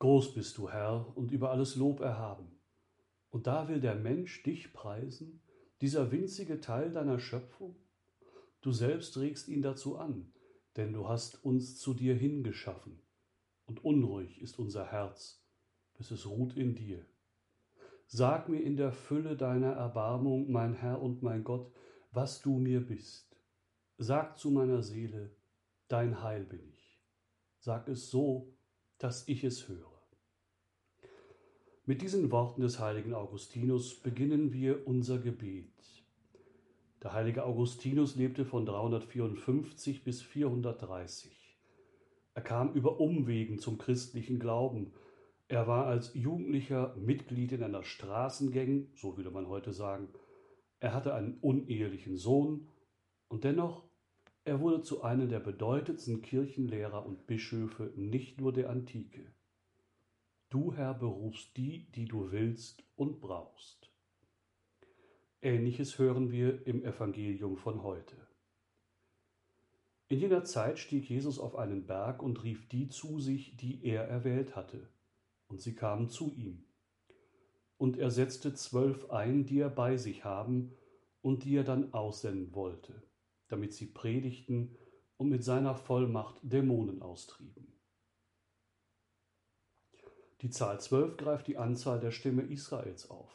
Groß bist du, Herr, und über alles Lob erhaben. Und da will der Mensch dich preisen, dieser winzige Teil deiner Schöpfung? Du selbst regst ihn dazu an, denn du hast uns zu dir hingeschaffen. Und unruhig ist unser Herz, bis es ruht in dir. Sag mir in der Fülle deiner Erbarmung, mein Herr und mein Gott, was du mir bist. Sag zu meiner Seele, dein Heil bin ich. Sag es so, dass ich es höre. Mit diesen Worten des heiligen Augustinus beginnen wir unser Gebet. Der heilige Augustinus lebte von 354 bis 430. Er kam über Umwegen zum christlichen Glauben. Er war als Jugendlicher Mitglied in einer Straßengang, so würde man heute sagen. Er hatte einen unehelichen Sohn und dennoch, er wurde zu einem der bedeutendsten Kirchenlehrer und Bischöfe nicht nur der Antike. Du, Herr, berufst die, die du willst und brauchst. Ähnliches hören wir im Evangelium von heute. In jener Zeit stieg Jesus auf einen Berg und rief die zu sich, die er erwählt hatte, und sie kamen zu ihm. Und er setzte zwölf ein, die er bei sich haben und die er dann aussenden wollte, damit sie predigten und mit seiner Vollmacht Dämonen austrieben. Die Zahl zwölf greift die Anzahl der Stämme Israels auf.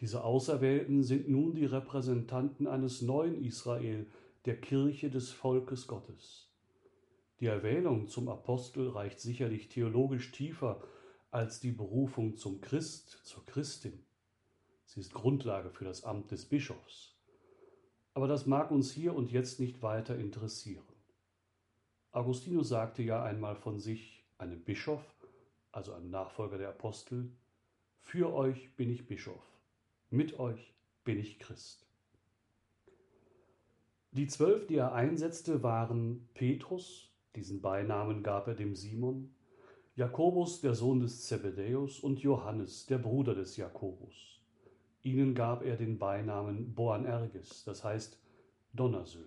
Diese Auserwählten sind nun die Repräsentanten eines neuen Israel, der Kirche des Volkes Gottes. Die Erwählung zum Apostel reicht sicherlich theologisch tiefer als die Berufung zum Christ, zur Christin. Sie ist Grundlage für das Amt des Bischofs. Aber das mag uns hier und jetzt nicht weiter interessieren. Augustinus sagte ja einmal von sich, einem Bischof, also einem Nachfolger der Apostel, für euch bin ich Bischof, mit euch bin ich Christ. Die zwölf, die er einsetzte, waren Petrus, diesen Beinamen gab er dem Simon, Jakobus, der Sohn des Zebedäus, und Johannes, der Bruder des Jakobus. Ihnen gab er den Beinamen Boanerges, das heißt Donnersöhne.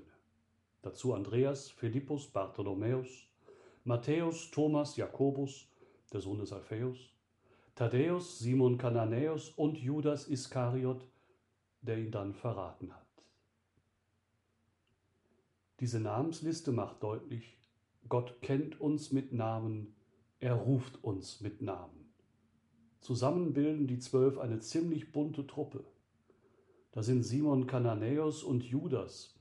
Dazu Andreas, Philippus, Bartholomäus, Matthäus, Thomas, Jakobus, der Sohn des Alphaeus, Thaddäus, Simon Kananäus und Judas Iskariot, der ihn dann verraten hat. Diese Namensliste macht deutlich, Gott kennt uns mit Namen, er ruft uns mit Namen. Zusammen bilden die Zwölf eine ziemlich bunte Truppe. Da sind Simon Kananäus und Judas.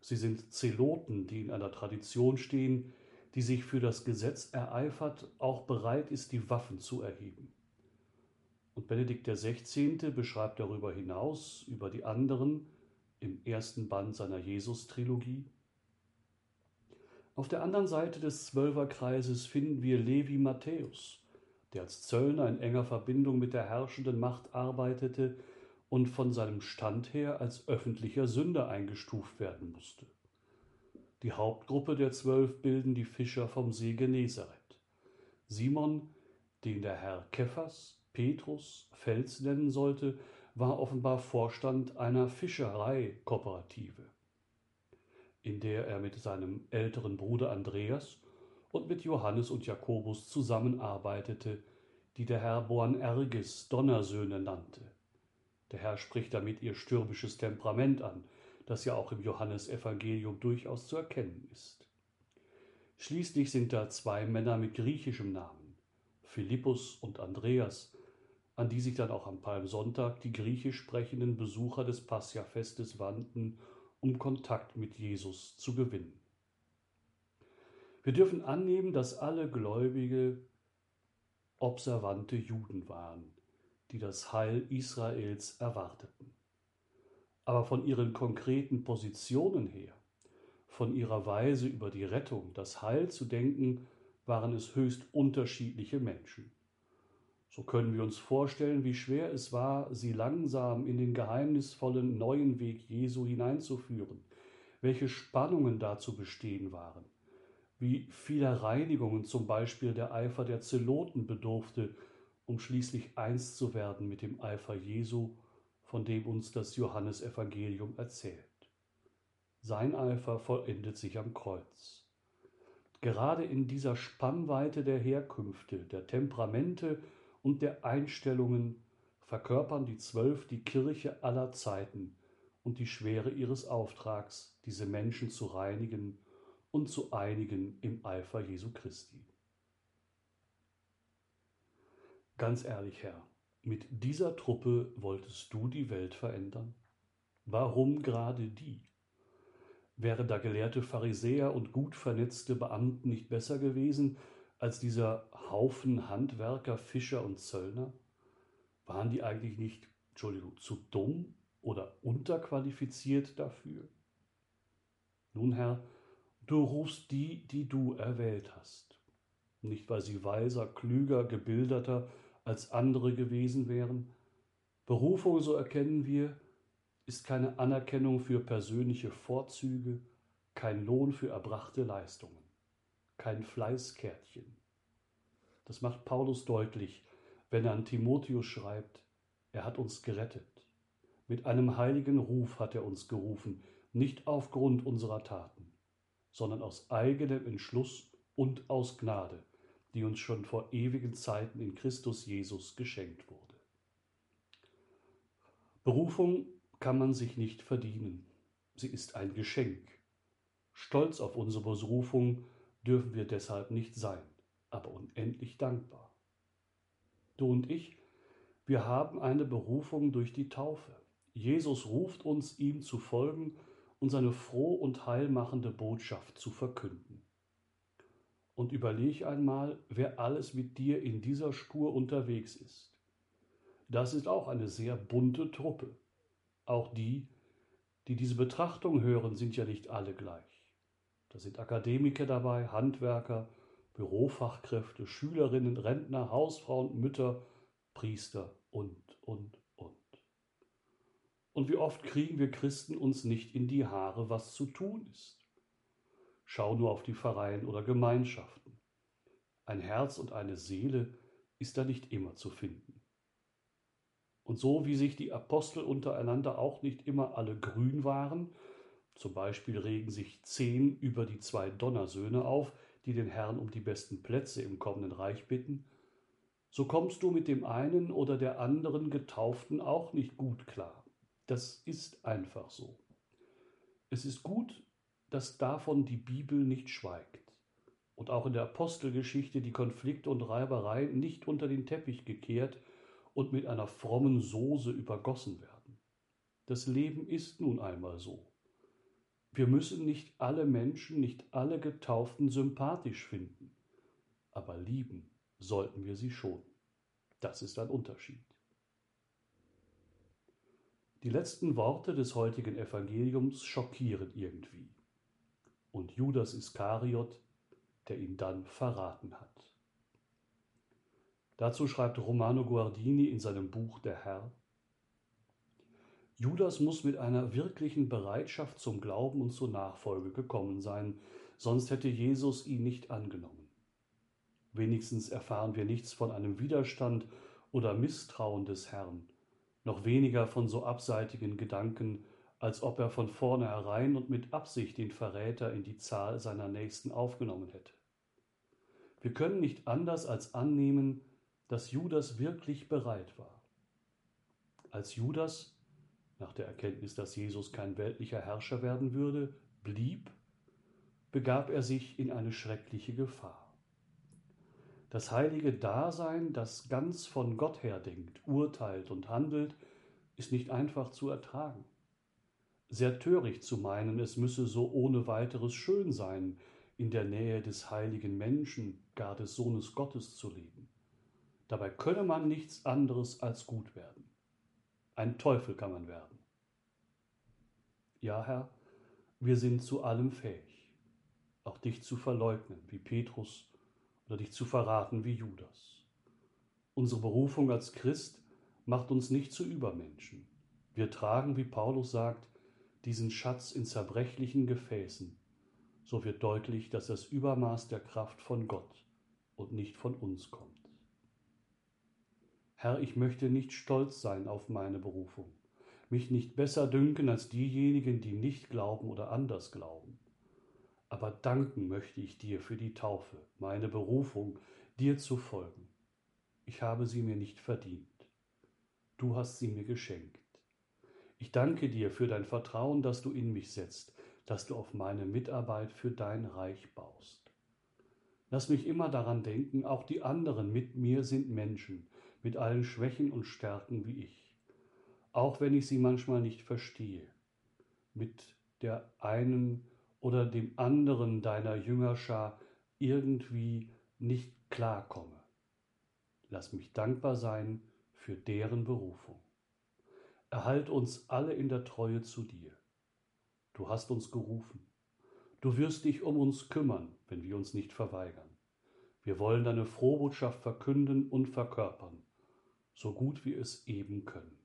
Sie sind Zeloten, die in einer Tradition stehen, die sich für das Gesetz ereifert, auch bereit ist, die Waffen zu erheben. Und Benedikt XVI. beschreibt darüber hinaus, über die anderen, im ersten Band seiner Jesus-Trilogie. Auf der anderen Seite des Zwölferkreises finden wir Levi Matthäus, der als Zöllner in enger Verbindung mit der herrschenden Macht arbeitete und von seinem Stand her als öffentlicher Sünder eingestuft werden musste. Die Hauptgruppe der Zwölf bilden die Fischer vom See Genezareth. Simon, den der Herr Kephas, Petrus, Fels nennen sollte, war offenbar Vorstand einer Fischereikooperative, in der er mit seinem älteren Bruder Andreas und mit Johannes und Jakobus zusammenarbeitete, die der Herr Boanerges Donnersöhne nannte. Der Herr spricht damit ihr stürmisches Temperament an, das ja auch im Johannesevangelium durchaus zu erkennen ist. Schließlich sind da zwei Männer mit griechischem Namen, Philippus und Andreas, an die sich dann auch am Palmsonntag die griechisch sprechenden Besucher des Passia-Festes wandten, um Kontakt mit Jesus zu gewinnen. Wir dürfen annehmen, dass alle Gläubige observante Juden waren, die das Heil Israels erwarteten aber von ihren konkreten Positionen her, von ihrer Weise über die Rettung, das Heil zu denken, waren es höchst unterschiedliche Menschen. So können wir uns vorstellen, wie schwer es war, sie langsam in den geheimnisvollen neuen Weg Jesu hineinzuführen, welche Spannungen dazu bestehen waren, wie vieler Reinigungen zum Beispiel der Eifer der Zeloten bedurfte, um schließlich eins zu werden mit dem Eifer Jesu von dem uns das Johannesevangelium erzählt. Sein Eifer vollendet sich am Kreuz. Gerade in dieser Spannweite der Herkünfte, der Temperamente und der Einstellungen verkörpern die Zwölf die Kirche aller Zeiten und die Schwere ihres Auftrags, diese Menschen zu reinigen und zu einigen im Eifer Jesu Christi. Ganz ehrlich, Herr, mit dieser Truppe wolltest du die Welt verändern? Warum gerade die? Wären da gelehrte Pharisäer und gut vernetzte Beamten nicht besser gewesen als dieser Haufen Handwerker, Fischer und Zöllner? Waren die eigentlich nicht, Entschuldigung, zu dumm oder unterqualifiziert dafür? Nun, Herr, du rufst die, die du erwählt hast. Nicht, weil sie weiser, klüger, gebildeter als andere gewesen wären. Berufung, so erkennen wir, ist keine Anerkennung für persönliche Vorzüge, kein Lohn für erbrachte Leistungen, kein Fleißkärtchen. Das macht Paulus deutlich, wenn er an Timotheus schreibt, er hat uns gerettet. Mit einem heiligen Ruf hat er uns gerufen, nicht aufgrund unserer Taten, sondern aus eigenem Entschluss und aus Gnade, die uns schon vor ewigen Zeiten in Christus Jesus geschenkt wurde. Berufung kann man sich nicht verdienen. Sie ist ein Geschenk. Stolz auf unsere Berufung dürfen wir deshalb nicht sein, aber unendlich dankbar. Du und ich, wir haben eine Berufung durch die Taufe. Jesus ruft uns, ihm zu folgen und seine froh und heilmachende Botschaft zu verkünden. Und überleg einmal, wer alles mit dir in dieser Spur unterwegs ist. Das ist auch eine sehr bunte Truppe. Auch die, die diese Betrachtung hören, sind ja nicht alle gleich. Da sind Akademiker dabei, Handwerker, Bürofachkräfte, Schülerinnen, Rentner, Hausfrauen, Mütter, Priester und, und, und. Und wie oft kriegen wir Christen uns nicht in die Haare, was zu tun ist? Schau nur auf die Pfarreien oder Gemeinschaften. Ein Herz und eine Seele ist da nicht immer zu finden. Und so wie sich die Apostel untereinander auch nicht immer alle grün waren, zum Beispiel regen sich zehn über die zwei Donnersöhne auf, die den Herrn um die besten Plätze im kommenden Reich bitten, so kommst du mit dem einen oder der anderen Getauften auch nicht gut klar. Das ist einfach so. Es ist gut, dass davon die Bibel nicht schweigt und auch in der Apostelgeschichte die Konflikte und Reibereien nicht unter den Teppich gekehrt, und mit einer frommen Soße übergossen werden. Das Leben ist nun einmal so. Wir müssen nicht alle Menschen, nicht alle Getauften sympathisch finden, aber lieben sollten wir sie schon. Das ist ein Unterschied. Die letzten Worte des heutigen Evangeliums schockieren irgendwie. Und Judas Iskariot, der ihn dann verraten hat. Dazu schreibt Romano Guardini in seinem Buch Der Herr, Judas muss mit einer wirklichen Bereitschaft zum Glauben und zur Nachfolge gekommen sein, sonst hätte Jesus ihn nicht angenommen. Wenigstens erfahren wir nichts von einem Widerstand oder Misstrauen des Herrn, noch weniger von so abseitigen Gedanken, als ob er von vornherein und mit Absicht den Verräter in die Zahl seiner Nächsten aufgenommen hätte. Wir können nicht anders als annehmen, dass Judas wirklich bereit war. Als Judas, nach der Erkenntnis, dass Jesus kein weltlicher Herrscher werden würde, blieb, begab er sich in eine schreckliche Gefahr. Das heilige Dasein, das ganz von Gott her denkt, urteilt und handelt, ist nicht einfach zu ertragen. Sehr töricht zu meinen, es müsse so ohne weiteres schön sein, in der Nähe des heiligen Menschen, gar des Sohnes Gottes zu leben. Dabei könne man nichts anderes als gut werden. Ein Teufel kann man werden. Ja, Herr, wir sind zu allem fähig, auch dich zu verleugnen wie Petrus oder dich zu verraten wie Judas. Unsere Berufung als Christ macht uns nicht zu Übermenschen. Wir tragen, wie Paulus sagt, diesen Schatz in zerbrechlichen Gefäßen. So wird deutlich, dass das Übermaß der Kraft von Gott und nicht von uns kommt. Herr, ich möchte nicht stolz sein auf meine Berufung, mich nicht besser dünken als diejenigen, die nicht glauben oder anders glauben. aber danken möchte ich dir für die Taufe, meine Berufung, dir zu folgen. Ich habe sie mir nicht verdient. Du hast sie mir geschenkt. Ich danke dir für dein Vertrauen, das du in mich setzt, dass du auf meine Mitarbeit für dein Reich baust. Lass mich immer daran denken, auch die anderen mit mir sind Menschen, mit allen Schwächen und Stärken wie ich, auch wenn ich sie manchmal nicht verstehe, mit der einen oder dem anderen deiner Jüngerschar irgendwie nicht klarkomme. Lass mich dankbar sein für deren Berufung. Erhalt uns alle in der Treue zu dir. Du hast uns gerufen. Du wirst dich um uns kümmern, wenn wir uns nicht verweigern. Wir wollen deine Frohbotschaft verkünden und verkörpern, so gut wir es eben können.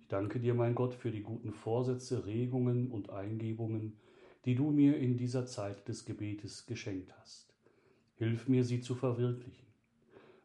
Ich danke dir, mein Gott, für die guten Vorsätze, Regungen und Eingebungen, die du mir in dieser Zeit des Gebetes geschenkt hast. Hilf mir, sie zu verwirklichen.